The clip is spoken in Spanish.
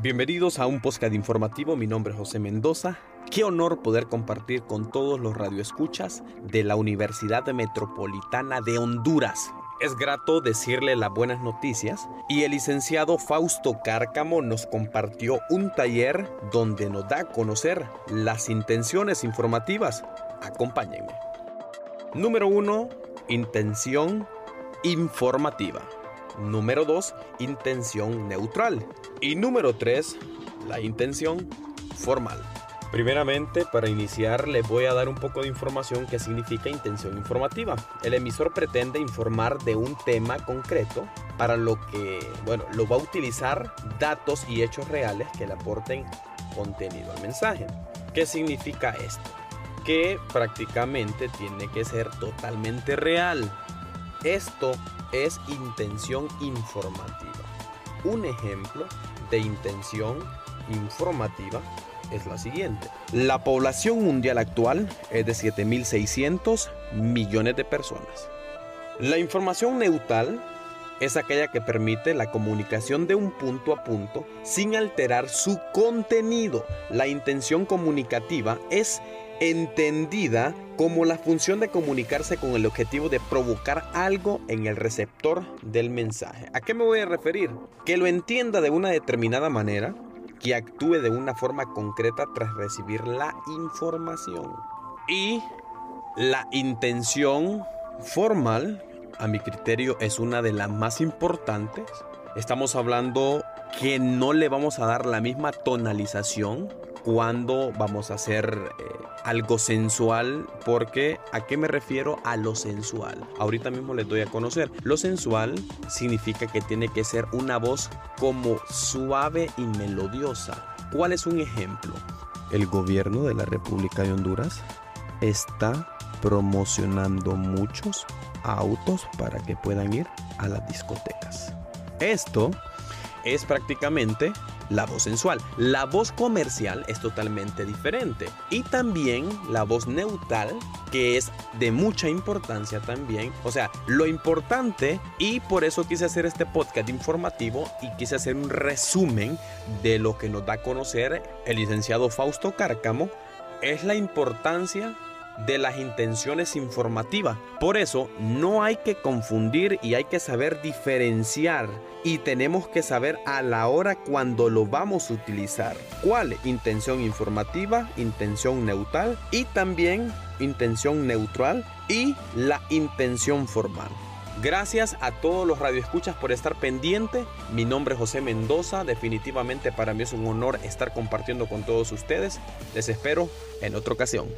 Bienvenidos a un podcast informativo, mi nombre es José Mendoza. Qué honor poder compartir con todos los radioescuchas de la Universidad Metropolitana de Honduras. Es grato decirle las buenas noticias y el licenciado Fausto Cárcamo nos compartió un taller donde nos da a conocer las intenciones informativas. Acompáñenme. Número 1. Intención informativa. Número 2, intención neutral. Y número 3, la intención formal. Primeramente, para iniciar, les voy a dar un poco de información que significa intención informativa. El emisor pretende informar de un tema concreto para lo que, bueno, lo va a utilizar datos y hechos reales que le aporten contenido al mensaje. ¿Qué significa esto? Que prácticamente tiene que ser totalmente real. Esto es intención informativa. Un ejemplo de intención informativa es la siguiente. La población mundial actual es de 7.600 millones de personas. La información neutral es aquella que permite la comunicación de un punto a punto sin alterar su contenido. La intención comunicativa es entendida como la función de comunicarse con el objetivo de provocar algo en el receptor del mensaje. ¿A qué me voy a referir? Que lo entienda de una determinada manera, que actúe de una forma concreta tras recibir la información. Y la intención formal, a mi criterio, es una de las más importantes. Estamos hablando que no le vamos a dar la misma tonalización cuando vamos a hacer eh, algo sensual, porque ¿a qué me refiero? A lo sensual. Ahorita mismo les doy a conocer. Lo sensual significa que tiene que ser una voz como suave y melodiosa. ¿Cuál es un ejemplo? El gobierno de la República de Honduras está promocionando muchos autos para que puedan ir a las discotecas. Esto es prácticamente la voz sensual. La voz comercial es totalmente diferente. Y también la voz neutral, que es de mucha importancia también. O sea, lo importante, y por eso quise hacer este podcast informativo y quise hacer un resumen de lo que nos da a conocer el licenciado Fausto Cárcamo, es la importancia de las intenciones informativas. Por eso no hay que confundir y hay que saber diferenciar y tenemos que saber a la hora cuando lo vamos a utilizar. ¿Cuál? Intención informativa, intención neutral y también intención neutral y la intención formal. Gracias a todos los radioescuchas por estar pendiente. Mi nombre es José Mendoza. Definitivamente para mí es un honor estar compartiendo con todos ustedes. Les espero en otra ocasión.